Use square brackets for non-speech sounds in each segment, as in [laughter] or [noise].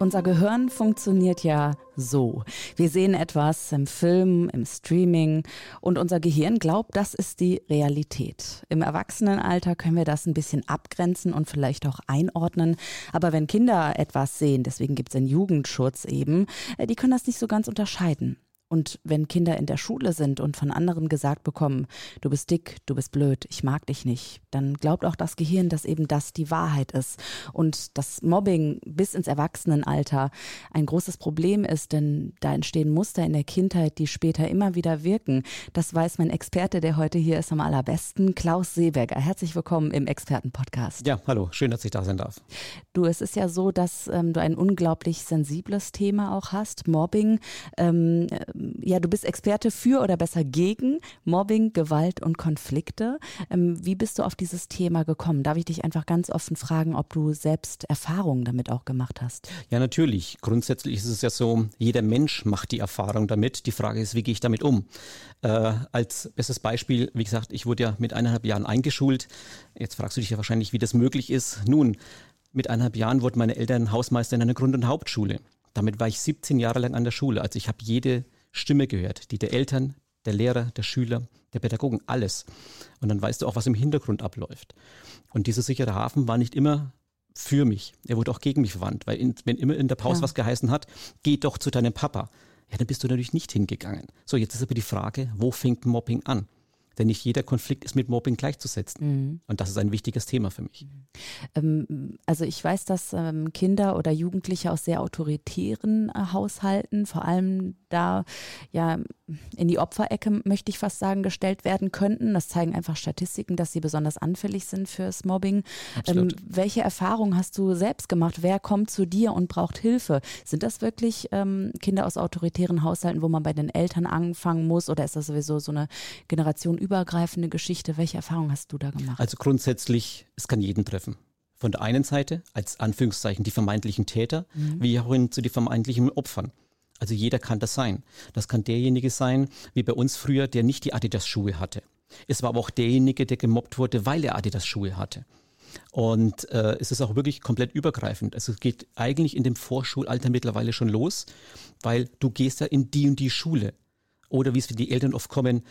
Unser Gehirn funktioniert ja so. Wir sehen etwas im Film, im Streaming und unser Gehirn glaubt, das ist die Realität. Im Erwachsenenalter können wir das ein bisschen abgrenzen und vielleicht auch einordnen. Aber wenn Kinder etwas sehen, deswegen gibt es den Jugendschutz eben, äh, die können das nicht so ganz unterscheiden. Und wenn Kinder in der Schule sind und von anderen gesagt bekommen, du bist dick, du bist blöd, ich mag dich nicht, dann glaubt auch das Gehirn, dass eben das die Wahrheit ist. Und das Mobbing bis ins Erwachsenenalter ein großes Problem ist, denn da entstehen Muster in der Kindheit, die später immer wieder wirken. Das weiß mein Experte, der heute hier ist am allerbesten, Klaus Seeberger. Herzlich willkommen im Expertenpodcast. Ja, hallo, schön, dass ich da sein darf. Du, es ist ja so, dass ähm, du ein unglaublich sensibles Thema auch hast, Mobbing. Ähm, ja, du bist Experte für oder besser gegen Mobbing, Gewalt und Konflikte. Ähm, wie bist du auf dieses Thema gekommen? Darf ich dich einfach ganz offen fragen, ob du selbst Erfahrungen damit auch gemacht hast? Ja, natürlich. Grundsätzlich ist es ja so, jeder Mensch macht die Erfahrung damit. Die Frage ist, wie gehe ich damit um? Äh, als bestes Beispiel, wie gesagt, ich wurde ja mit eineinhalb Jahren eingeschult. Jetzt fragst du dich ja wahrscheinlich, wie das möglich ist. Nun, mit eineinhalb Jahren wurden meine Eltern Hausmeister in einer Grund- und Hauptschule. Damit war ich 17 Jahre lang an der Schule. Also ich habe jede Stimme gehört, die der Eltern, der Lehrer, der Schüler, der Pädagogen, alles. Und dann weißt du auch, was im Hintergrund abläuft. Und dieser sichere Hafen war nicht immer für mich. Er wurde auch gegen mich verwandt, weil in, wenn immer in der Pause ja. was geheißen hat, geh doch zu deinem Papa. Ja, dann bist du natürlich nicht hingegangen. So, jetzt ist aber die Frage, wo fängt Mobbing an? Denn nicht jeder Konflikt ist mit Mobbing gleichzusetzen. Mhm. Und das ist ein wichtiges Thema für mich. Ähm, also ich weiß, dass ähm, Kinder oder Jugendliche aus sehr autoritären äh, Haushalten, vor allem da ja in die Opferecke, möchte ich fast sagen, gestellt werden könnten. Das zeigen einfach Statistiken, dass sie besonders anfällig sind fürs Mobbing. Ähm, welche Erfahrungen hast du selbst gemacht? Wer kommt zu dir und braucht Hilfe? Sind das wirklich ähm, Kinder aus autoritären Haushalten, wo man bei den Eltern anfangen muss? Oder ist das sowieso so eine generationenübergreifende Geschichte? Welche Erfahrungen hast du da gemacht? Also grundsätzlich, es kann jeden treffen von der einen Seite als Anführungszeichen die vermeintlichen Täter, mhm. wie auch hin zu den vermeintlichen Opfern. Also jeder kann das sein. Das kann derjenige sein, wie bei uns früher, der nicht die Adidas-Schuhe hatte. Es war aber auch derjenige, der gemobbt wurde, weil er Adidas-Schuhe hatte. Und äh, es ist auch wirklich komplett übergreifend. Also es geht eigentlich in dem Vorschulalter mittlerweile schon los, weil du gehst ja in die und die Schule. Oder wie es für die Eltern oft kommen,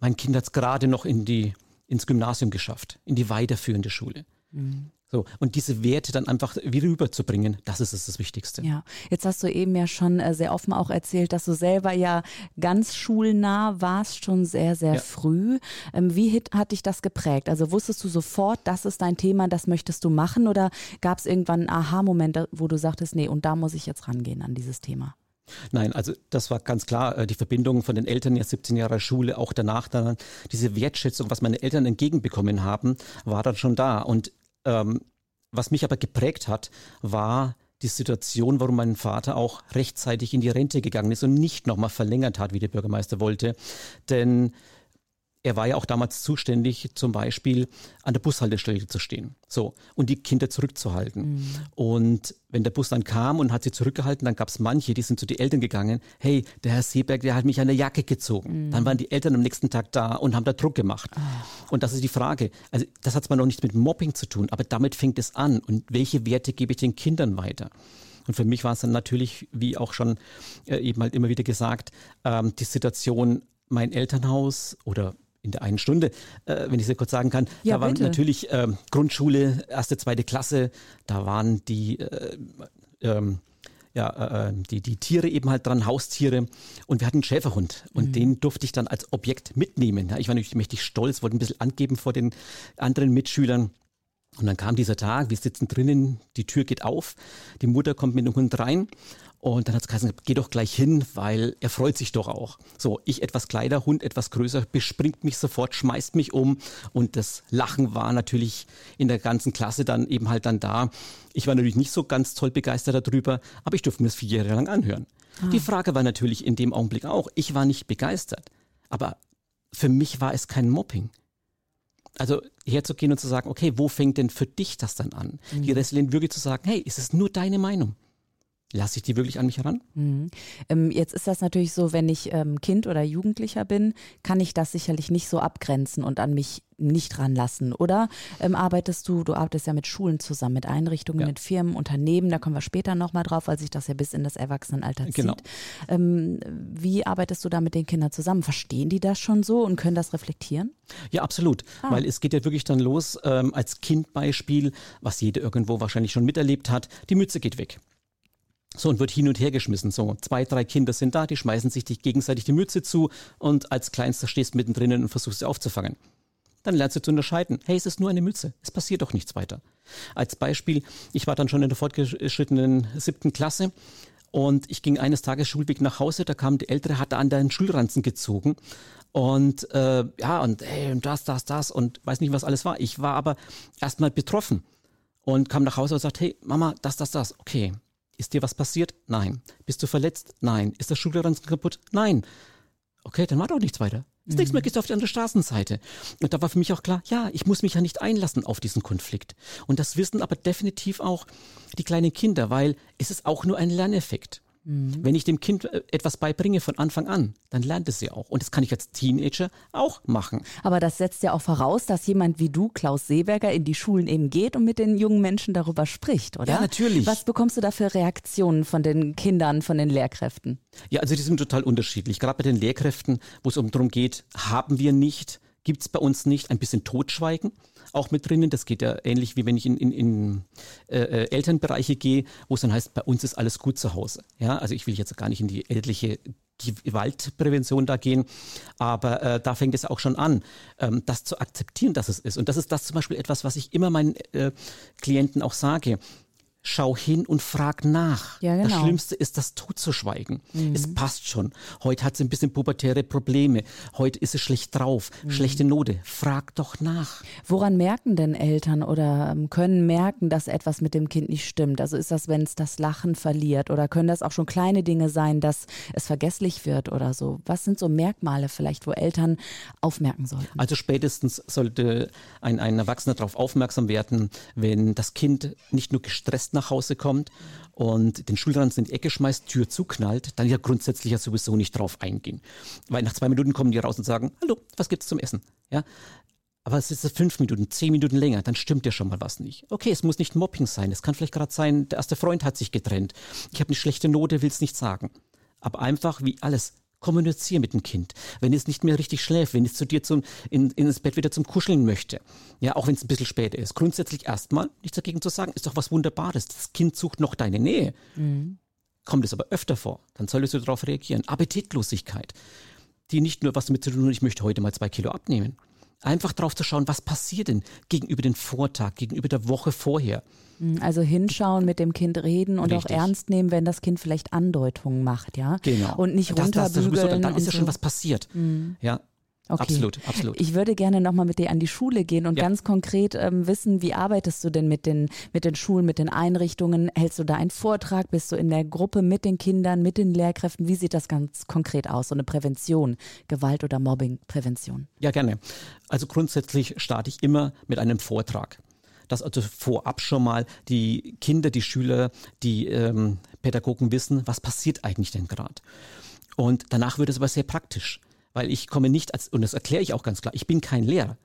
mein Kind hat es gerade noch in die, ins Gymnasium geschafft, in die weiterführende Schule. Mhm. So, und diese Werte dann einfach wieder rüberzubringen, das ist das Wichtigste. Ja, jetzt hast du eben ja schon äh, sehr offen auch erzählt, dass du selber ja ganz schulnah warst, schon sehr, sehr ja. früh. Ähm, wie hat dich das geprägt? Also wusstest du sofort, das ist dein Thema, das möchtest du machen oder gab es irgendwann einen Aha-Moment, wo du sagtest, nee, und da muss ich jetzt rangehen an dieses Thema? Nein, also das war ganz klar äh, die Verbindung von den Eltern, ja 17 Jahre Schule, auch danach dann diese Wertschätzung, was meine Eltern entgegenbekommen haben, war dann schon da. Und ähm, was mich aber geprägt hat, war die Situation, warum mein Vater auch rechtzeitig in die Rente gegangen ist und nicht nochmal verlängert hat, wie der Bürgermeister wollte. Denn er war ja auch damals zuständig, zum Beispiel an der Bushaltestelle zu stehen. So. Und die Kinder zurückzuhalten. Mhm. Und wenn der Bus dann kam und hat sie zurückgehalten, dann gab es manche, die sind zu den Eltern gegangen. Hey, der Herr Seeberg, der hat mich an der Jacke gezogen. Mhm. Dann waren die Eltern am nächsten Tag da und haben da Druck gemacht. Oh. Und das ist die Frage. Also, das hat zwar noch nichts mit Mobbing zu tun, aber damit fängt es an. Und welche Werte gebe ich den Kindern weiter? Und für mich war es dann natürlich, wie auch schon äh, eben halt immer wieder gesagt, ähm, die Situation, mein Elternhaus oder in der einen Stunde, äh, wenn ich es kurz sagen kann. Ja, da war bitte. natürlich äh, Grundschule, erste, zweite Klasse, da waren die, äh, ähm, ja, äh, die, die Tiere eben halt dran, Haustiere. Und wir hatten einen Schäferhund und mhm. den durfte ich dann als Objekt mitnehmen. Ja, ich war natürlich mächtig stolz, wollte ein bisschen angeben vor den anderen Mitschülern. Und dann kam dieser Tag, wir sitzen drinnen, die Tür geht auf, die Mutter kommt mit dem Hund rein und dann hat es geheißen, geh doch gleich hin, weil er freut sich doch auch. So, ich etwas kleiner, Hund etwas größer, bespringt mich sofort, schmeißt mich um und das Lachen war natürlich in der ganzen Klasse dann eben halt dann da. Ich war natürlich nicht so ganz toll begeistert darüber, aber ich durfte mir das vier Jahre lang anhören. Ah. Die Frage war natürlich in dem Augenblick auch, ich war nicht begeistert, aber für mich war es kein Mobbing. Also herzugehen und zu sagen, okay, wo fängt denn für dich das dann an? Mhm. Die Resilienz wirklich zu sagen, hey, ist es nur deine Meinung? Lasse ich die wirklich an mich heran? Mhm. Ähm, jetzt ist das natürlich so, wenn ich ähm, Kind oder Jugendlicher bin, kann ich das sicherlich nicht so abgrenzen und an mich nicht ranlassen. Oder ähm, arbeitest du, du arbeitest ja mit Schulen zusammen, mit Einrichtungen, ja. mit Firmen, Unternehmen, da kommen wir später nochmal drauf, weil sich das ja bis in das Erwachsenenalter zieht. Genau. Ähm, wie arbeitest du da mit den Kindern zusammen? Verstehen die das schon so und können das reflektieren? Ja, absolut. Ah. Weil es geht ja wirklich dann los, ähm, als Kindbeispiel, was jeder irgendwo wahrscheinlich schon miterlebt hat, die Mütze geht weg. So, und wird hin und her geschmissen. So, zwei, drei Kinder sind da, die schmeißen sich gegenseitig die Mütze zu und als Kleinster stehst du mittendrin und versuchst sie aufzufangen. Dann lernst du zu unterscheiden. Hey, es ist nur eine Mütze. Es passiert doch nichts weiter. Als Beispiel, ich war dann schon in der fortgeschrittenen siebten Klasse und ich ging eines Tages Schulweg nach Hause, da kam die Ältere, hatte an den Schulranzen gezogen und äh, ja, und hey, das, das, das und weiß nicht, was alles war. Ich war aber erstmal betroffen und kam nach Hause und sagte, hey, Mama, das, das, das. Okay, ist dir was passiert? Nein. Bist du verletzt? Nein. Ist der Schulranzen kaputt? Nein. Okay, dann war doch nichts weiter. Das nächste Mal gehst du auf die andere Straßenseite. Und da war für mich auch klar, ja, ich muss mich ja nicht einlassen auf diesen Konflikt. Und das wissen aber definitiv auch die kleinen Kinder, weil es ist auch nur ein Lerneffekt. Mhm. Wenn ich dem Kind äh, etwas beibringe von Anfang an, dann lernt es ja auch. Und das kann ich als Teenager auch machen. Aber das setzt ja auch voraus, dass jemand wie du, Klaus Seeberger, in die Schulen eben geht und mit den jungen Menschen darüber spricht, oder? Ja, natürlich. Was bekommst du da für Reaktionen von den Kindern, von den Lehrkräften? Ja, also die sind total unterschiedlich. Gerade bei den Lehrkräften, wo es um darum geht, haben wir nicht, gibt es bei uns nicht ein bisschen Totschweigen auch mit drinnen. Das geht ja ähnlich wie wenn ich in, in, in äh, äh, Elternbereiche gehe, wo es dann heißt, bei uns ist alles gut zu Hause. Ja, also ich will jetzt gar nicht in die elterliche Gewaltprävention da gehen, aber äh, da fängt es auch schon an, ähm, das zu akzeptieren, dass es ist. Und das ist das zum Beispiel etwas, was ich immer meinen äh, Klienten auch sage schau hin und frag nach. Ja, genau. Das Schlimmste ist, das totzuschweigen. Mhm. Es passt schon. Heute hat sie ein bisschen pubertäre Probleme. Heute ist sie schlecht drauf. Mhm. Schlechte Note. Frag doch nach. Woran merken denn Eltern oder ähm, können merken, dass etwas mit dem Kind nicht stimmt? Also ist das, wenn es das Lachen verliert oder können das auch schon kleine Dinge sein, dass es vergesslich wird oder so? Was sind so Merkmale vielleicht, wo Eltern aufmerken sollten? Also spätestens sollte ein, ein Erwachsener darauf aufmerksam werden, wenn das Kind nicht nur gestresst verletzt nach Hause kommt und den Schulranzen in die Ecke schmeißt, Tür zuknallt, dann ja grundsätzlich ja sowieso nicht drauf eingehen. Weil nach zwei Minuten kommen die raus und sagen, hallo, was gibt's zum Essen? Ja, aber es ist fünf Minuten, zehn Minuten länger, dann stimmt ja schon mal was nicht. Okay, es muss nicht Mobbing sein. Es kann vielleicht gerade sein, der erste Freund hat sich getrennt. Ich habe eine schlechte Note, will es nicht sagen. Aber einfach wie alles, kommuniziere mit dem Kind. Wenn es nicht mehr richtig schläft, wenn es zu dir zum, in, ins Bett wieder zum Kuscheln möchte. Ja, auch wenn es ein bisschen später ist. Grundsätzlich erstmal nichts dagegen zu sagen, ist doch was Wunderbares. Das Kind sucht noch deine Nähe. Mhm. Kommt es aber öfter vor, dann solltest du darauf reagieren. Appetitlosigkeit, die nicht nur was damit zu tun hat, ich möchte heute mal zwei Kilo abnehmen. Einfach drauf zu schauen, was passiert denn gegenüber dem Vortag, gegenüber der Woche vorher. Mhm, also hinschauen, mit dem Kind reden und Richtig. auch ernst nehmen, wenn das Kind vielleicht Andeutungen macht, ja. Genau. Und nicht runterbügeln. Das, das, dann ist ja schon was passiert. Mhm. Ja, Okay. Absolut, absolut. Ich würde gerne nochmal mit dir an die Schule gehen und ja. ganz konkret ähm, wissen, wie arbeitest du denn mit den, mit den Schulen, mit den Einrichtungen? Hältst du da einen Vortrag? Bist du in der Gruppe mit den Kindern, mit den Lehrkräften? Wie sieht das ganz konkret aus? So eine Prävention, Gewalt- oder Mobbingprävention? Ja, gerne. Also grundsätzlich starte ich immer mit einem Vortrag dass also vorab schon mal die Kinder, die Schüler, die ähm, Pädagogen wissen, was passiert eigentlich denn gerade. Und danach wird es aber sehr praktisch weil ich komme nicht als, und das erkläre ich auch ganz klar, ich bin kein Lehrer.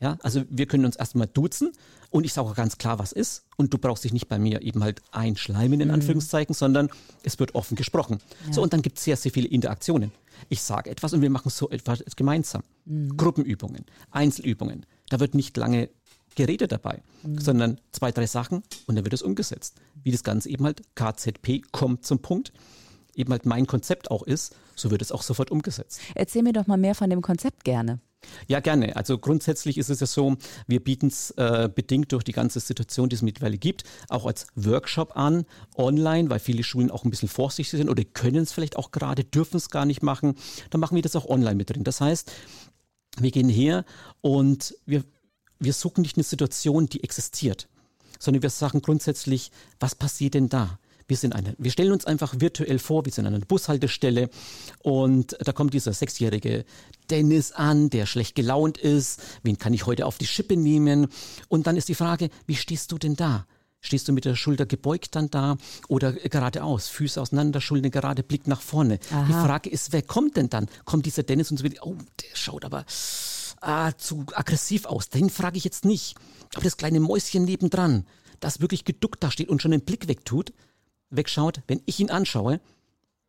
Ja, also wir können uns erstmal duzen und ich sage auch ganz klar, was ist. Und du brauchst dich nicht bei mir eben halt einschleimen, in mhm. Anführungszeichen, sondern es wird offen gesprochen. Ja. So, und dann gibt es sehr, sehr viele Interaktionen. Ich sage etwas und wir machen so etwas gemeinsam. Mhm. Gruppenübungen, Einzelübungen. Da wird nicht lange geredet dabei, mhm. sondern zwei, drei Sachen und dann wird es umgesetzt. Wie das Ganze eben halt KZP kommt zum Punkt eben halt mein Konzept auch ist, so wird es auch sofort umgesetzt. Erzähl mir doch mal mehr von dem Konzept gerne. Ja, gerne. Also grundsätzlich ist es ja so, wir bieten es äh, bedingt durch die ganze Situation, die es mittlerweile gibt, auch als Workshop an, online, weil viele Schulen auch ein bisschen vorsichtig sind oder können es vielleicht auch gerade, dürfen es gar nicht machen. Dann machen wir das auch online mit drin. Das heißt, wir gehen her und wir, wir suchen nicht eine Situation, die existiert, sondern wir sagen grundsätzlich, was passiert denn da? Wir sind eine, wir stellen uns einfach virtuell vor, wir sind an einer Bushaltestelle und da kommt dieser sechsjährige Dennis an, der schlecht gelaunt ist. Wen kann ich heute auf die Schippe nehmen? Und dann ist die Frage, wie stehst du denn da? Stehst du mit der Schulter gebeugt dann da oder geradeaus, Füße auseinander, Schulter gerade, Blick nach vorne? Aha. Die Frage ist, wer kommt denn dann? Kommt dieser Dennis und so wieder, oh, der schaut aber ah, zu aggressiv aus. Den frage ich jetzt nicht. Aber das kleine Mäuschen nebendran, das wirklich geduckt da steht und schon den Blick wegtut, wegschaut, wenn ich ihn anschaue,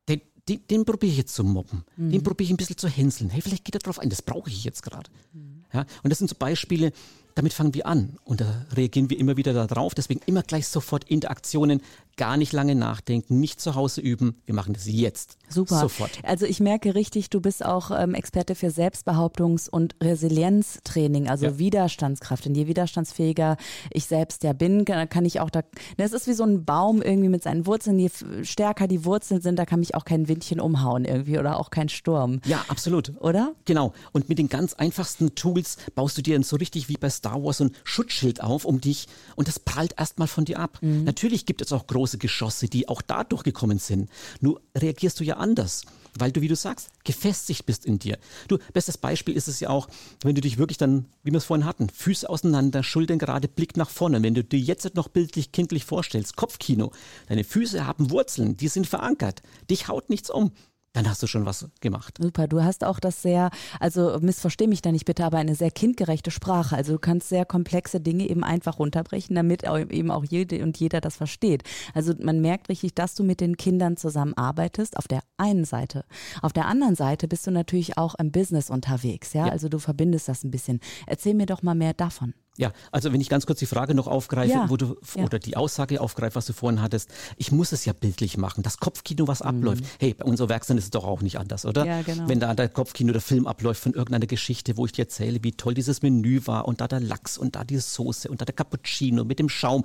den, den, den probiere ich jetzt zu mobben. Mhm. Den probiere ich ein bisschen zu hänseln. Hey, vielleicht geht er drauf ein, das brauche ich jetzt gerade. Mhm. Ja, und das sind so Beispiele, damit fangen wir an und da reagieren wir immer wieder darauf. Deswegen immer gleich sofort Interaktionen, gar nicht lange nachdenken, nicht zu Hause üben. Wir machen das jetzt. Super. Sofort. Also ich merke richtig, du bist auch ähm, Experte für Selbstbehauptungs- und Resilienztraining, also ja. Widerstandskraft. Und je widerstandsfähiger ich selbst ja bin, kann ich auch da. Es ist wie so ein Baum irgendwie mit seinen Wurzeln. Je stärker die Wurzeln sind, da kann mich auch kein Windchen umhauen irgendwie oder auch kein Sturm. Ja, absolut. Oder? Genau. Und mit den ganz einfachsten Tools baust du dir dann so richtig wie bei Star Wars so ein Schutzschild auf um dich und das prallt erstmal von dir ab. Mhm. Natürlich gibt es auch große Geschosse, die auch da durchgekommen sind. Nur reagierst du ja anders, weil du, wie du sagst, gefestigt bist in dir. Du, bestes Beispiel ist es ja auch, wenn du dich wirklich dann, wie wir es vorhin hatten, Füße auseinander, Schultern gerade, Blick nach vorne. Wenn du dir jetzt noch bildlich, kindlich vorstellst, Kopfkino, deine Füße haben Wurzeln, die sind verankert, dich haut nichts um dann hast du schon was gemacht. Super, du hast auch das sehr, also missversteh mich da nicht bitte, aber eine sehr kindgerechte Sprache. Also du kannst sehr komplexe Dinge eben einfach runterbrechen, damit eben auch jede und jeder das versteht. Also man merkt richtig, dass du mit den Kindern zusammenarbeitest, auf der einen Seite. Auf der anderen Seite bist du natürlich auch im Business unterwegs, ja? ja. Also du verbindest das ein bisschen. Erzähl mir doch mal mehr davon. Ja, also wenn ich ganz kurz die Frage noch aufgreife, ja, wo du ja. oder die Aussage aufgreife, was du vorhin hattest, ich muss es ja bildlich machen. Das Kopfkino, was mhm. abläuft. Hey, bei unserer Werkstatt ist es doch auch nicht anders, oder? Ja, genau. Wenn da der Kopfkino der Film abläuft von irgendeiner Geschichte, wo ich dir erzähle, wie toll dieses Menü war und da der Lachs und da die Soße und da der Cappuccino mit dem Schaum.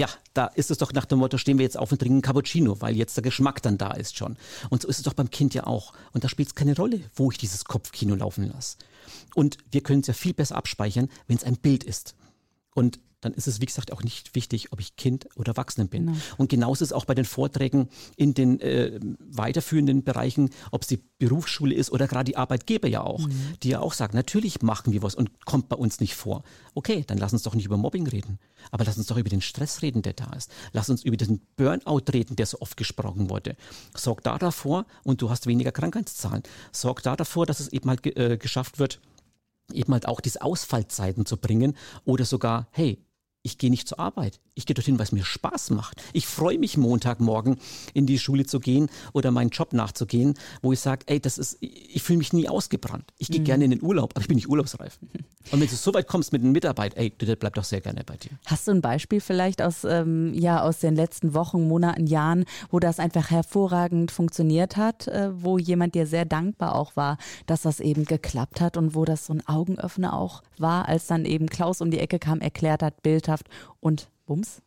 Ja, da ist es doch nach dem Motto, stehen wir jetzt auf und trinken Cappuccino, weil jetzt der Geschmack dann da ist schon. Und so ist es doch beim Kind ja auch. Und da spielt es keine Rolle, wo ich dieses Kopfkino laufen lasse. Und wir können es ja viel besser abspeichern, wenn es ein Bild ist. Und dann ist es, wie gesagt, auch nicht wichtig, ob ich Kind oder Erwachsenen bin. Genau. Und genauso ist es auch bei den Vorträgen in den äh, weiterführenden Bereichen, ob es die Berufsschule ist oder gerade die Arbeitgeber ja auch, mhm. die ja auch sagen, natürlich machen wir was und kommt bei uns nicht vor. Okay, dann lass uns doch nicht über Mobbing reden, aber lass uns doch über den Stress reden, der da ist. Lass uns über den Burnout reden, der so oft gesprochen wurde. Sorg da davor und du hast weniger Krankheitszahlen. Sorg da davor, dass es eben halt äh, geschafft wird, eben halt auch diese Ausfallzeiten zu bringen oder sogar, hey, ich gehe nicht zur Arbeit. Ich gehe dorthin, weil es mir Spaß macht. Ich freue mich Montagmorgen in die Schule zu gehen oder meinen Job nachzugehen, wo ich sage, ey, das ist, ich fühle mich nie ausgebrannt. Ich gehe mhm. gerne in den Urlaub, aber ich bin nicht urlaubsreif. [laughs] Und wenn du so weit kommst mit den Mitarbeit, ey, du bleib doch sehr gerne bei dir. Hast du ein Beispiel vielleicht aus, ähm, ja, aus den letzten Wochen, Monaten, Jahren, wo das einfach hervorragend funktioniert hat, äh, wo jemand dir sehr dankbar auch war, dass das eben geklappt hat und wo das so ein Augenöffner auch war, als dann eben Klaus um die Ecke kam, erklärt hat, bildhaft und Bums?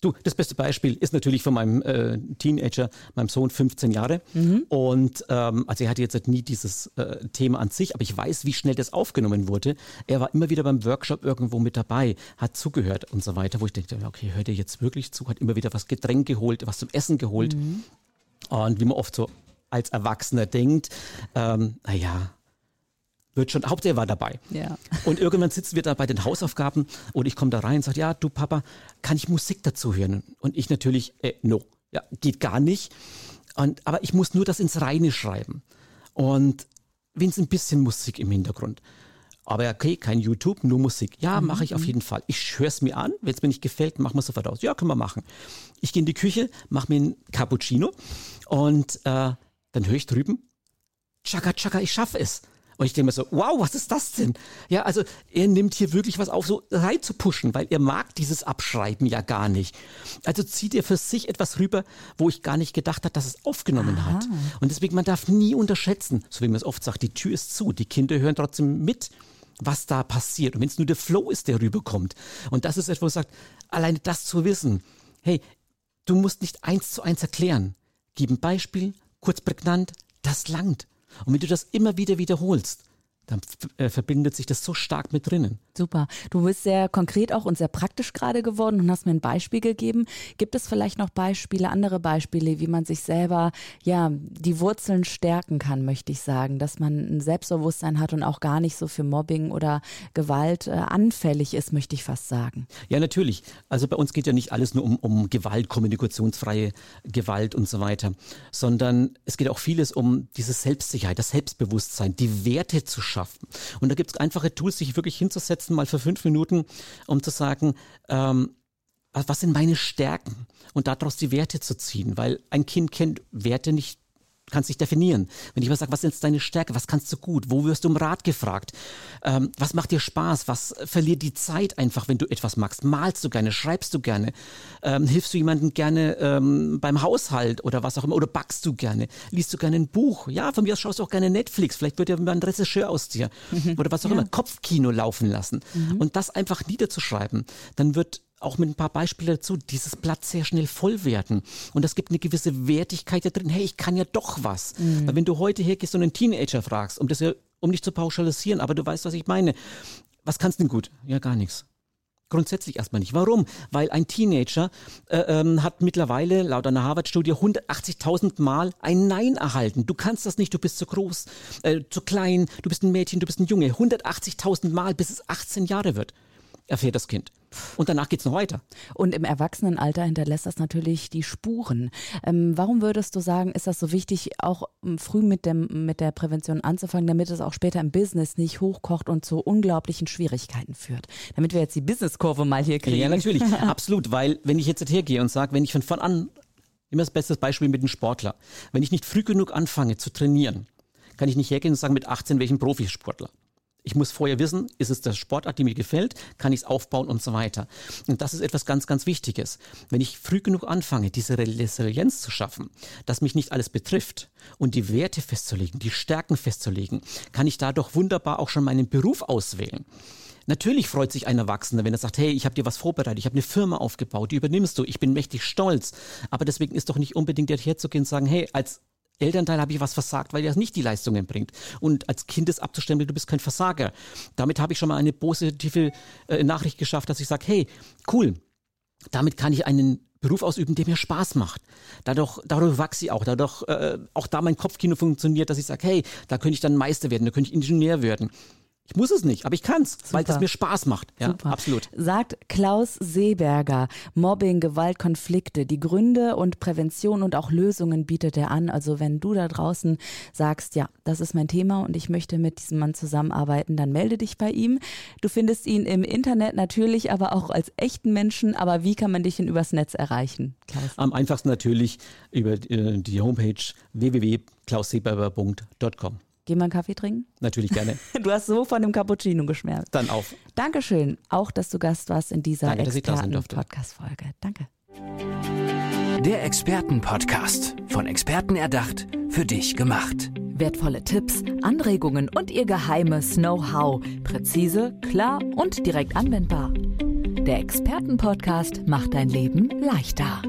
Du, das beste Beispiel ist natürlich von meinem äh, Teenager, meinem Sohn, 15 Jahre. Mhm. Und ähm, also er hatte jetzt nie dieses äh, Thema an sich, aber ich weiß, wie schnell das aufgenommen wurde. Er war immer wieder beim Workshop irgendwo mit dabei, hat zugehört und so weiter, wo ich denke, okay, hört er jetzt wirklich zu, hat immer wieder was Getränk geholt, was zum Essen geholt. Mhm. Und wie man oft so als Erwachsener denkt, ähm, naja, wird schon, Hauptsache er war dabei. Ja. Und irgendwann sitzen wir da bei den Hausaufgaben und ich komme da rein und sage, ja, du Papa, kann ich Musik dazu hören? Und ich natürlich, äh, no, ja, geht gar nicht. Und, aber ich muss nur das ins Reine schreiben. Und wenn es ein bisschen Musik im Hintergrund. Aber okay, kein YouTube, nur Musik. Ja, mhm. mache ich auf jeden Fall. Ich höre es mir an. Wenn es mir nicht gefällt, machen wir es sofort aus. Ja, können wir machen. Ich gehe in die Küche, mache mir einen Cappuccino und äh, dann höre ich drüben, Chaka, Chaka, ich schaffe es. Und ich denke mir so, wow, was ist das denn? Ja, also er nimmt hier wirklich was auf, so rein zu pushen, weil er mag dieses Abschreiben ja gar nicht. Also zieht er für sich etwas rüber, wo ich gar nicht gedacht habe, dass es aufgenommen Aha. hat. Und deswegen, man darf nie unterschätzen, so wie man es oft sagt, die Tür ist zu, die Kinder hören trotzdem mit was da passiert. Und wenn es nur der Flow ist, der rüberkommt. Und das ist etwas, wo sagt, alleine das zu wissen, hey, du musst nicht eins zu eins erklären. Gib ein Beispiel, kurz prägnant, das langt. Und wenn du das immer wieder wiederholst, dann äh, verbindet sich das so stark mit drinnen. Super. Du bist sehr konkret auch und sehr praktisch gerade geworden und hast mir ein Beispiel gegeben. Gibt es vielleicht noch Beispiele, andere Beispiele, wie man sich selber, ja, die Wurzeln stärken kann, möchte ich sagen, dass man ein Selbstbewusstsein hat und auch gar nicht so für Mobbing oder Gewalt äh, anfällig ist, möchte ich fast sagen. Ja, natürlich. Also bei uns geht ja nicht alles nur um, um Gewalt, kommunikationsfreie Gewalt und so weiter, sondern es geht auch vieles um diese Selbstsicherheit, das Selbstbewusstsein, die Werte zu schaffen. Und da gibt es einfache Tools, sich wirklich hinzusetzen, mal für fünf Minuten, um zu sagen, ähm, was sind meine Stärken? Und daraus die Werte zu ziehen, weil ein Kind kennt Werte nicht kannst dich definieren. Wenn ich mal sage, was ist deine Stärke, was kannst du gut, wo wirst du um Rat gefragt, ähm, was macht dir Spaß, was verliert die Zeit einfach, wenn du etwas magst, malst du gerne, schreibst du gerne, ähm, hilfst du jemandem gerne ähm, beim Haushalt oder was auch immer, oder backst du gerne, liest du gerne ein Buch, ja, von mir aus schaust du auch gerne Netflix, vielleicht wird ja mal ein Regisseur aus dir mhm. oder was auch ja. immer, Kopfkino laufen lassen. Mhm. und das einfach niederzuschreiben, dann wird auch mit ein paar Beispielen dazu, dieses Blatt sehr schnell voll werden. Und das gibt eine gewisse Wertigkeit da drin. Hey, ich kann ja doch was. Mhm. Weil wenn du heute hergehst und einen Teenager fragst, um das ja, um nicht zu pauschalisieren, aber du weißt, was ich meine. Was kannst du denn gut? Ja, gar nichts. Grundsätzlich erstmal nicht. Warum? Weil ein Teenager äh, ähm, hat mittlerweile laut einer Harvard-Studie 180.000 Mal ein Nein erhalten. Du kannst das nicht, du bist zu groß, äh, zu klein, du bist ein Mädchen, du bist ein Junge. 180.000 Mal, bis es 18 Jahre wird erfährt das Kind. Und danach geht es noch weiter. Und im Erwachsenenalter hinterlässt das natürlich die Spuren. Ähm, warum würdest du sagen, ist das so wichtig, auch ähm, früh mit, dem, mit der Prävention anzufangen, damit es auch später im Business nicht hochkocht und zu unglaublichen Schwierigkeiten führt? Damit wir jetzt die Businesskurve mal hier kriegen. Ja, natürlich, [laughs] absolut. Weil wenn ich jetzt hergehe und sage, wenn ich von, von an, immer das beste Beispiel mit dem Sportler, wenn ich nicht früh genug anfange zu trainieren, kann ich nicht hergehen und sagen, mit 18 welchen Profisportler. Ich muss vorher wissen, ist es der Sportart, die mir gefällt, kann ich es aufbauen und so weiter. Und das ist etwas ganz, ganz Wichtiges. Wenn ich früh genug anfange, diese Resilienz zu schaffen, dass mich nicht alles betrifft und die Werte festzulegen, die Stärken festzulegen, kann ich dadurch wunderbar auch schon meinen Beruf auswählen. Natürlich freut sich ein Erwachsener, wenn er sagt, hey, ich habe dir was vorbereitet, ich habe eine Firma aufgebaut, die übernimmst du, ich bin mächtig stolz. Aber deswegen ist doch nicht unbedingt der herzugehen und sagen, hey, als Elternteil habe ich was versagt, weil er nicht die Leistungen bringt. Und als Kind ist abzustempeln, du bist kein Versager. Damit habe ich schon mal eine positive äh, Nachricht geschafft, dass ich sage, hey, cool, damit kann ich einen Beruf ausüben, der mir Spaß macht. Dadurch, dadurch wachse ich auch, dadurch äh, auch da mein Kopfkino funktioniert, dass ich sage, hey, da könnte ich dann Meister werden, da könnte ich Ingenieur werden. Ich muss es nicht, aber ich kann es, weil das mir Spaß macht. Ja, Super. absolut. Sagt Klaus Seeberger. Mobbing, Gewalt, Konflikte, die Gründe und Prävention und auch Lösungen bietet er an. Also wenn du da draußen sagst, ja, das ist mein Thema und ich möchte mit diesem Mann zusammenarbeiten, dann melde dich bei ihm. Du findest ihn im Internet natürlich, aber auch als echten Menschen. Aber wie kann man dich denn übers Netz erreichen, Klaus? Am einfachsten natürlich über äh, die Homepage www.klausseeberger.com. Gehen wir einen Kaffee trinken? Natürlich gerne. [laughs] Du hast so von dem Cappuccino geschmerzt. Dann auf. Dankeschön, auch dass du Gast warst in dieser Experten-Podcast-Folge. Danke. Der Experten-Podcast. Von Experten erdacht, für dich gemacht. Wertvolle Tipps, Anregungen und ihr geheimes Know-how. Präzise, klar und direkt anwendbar. Der Experten-Podcast macht dein Leben leichter.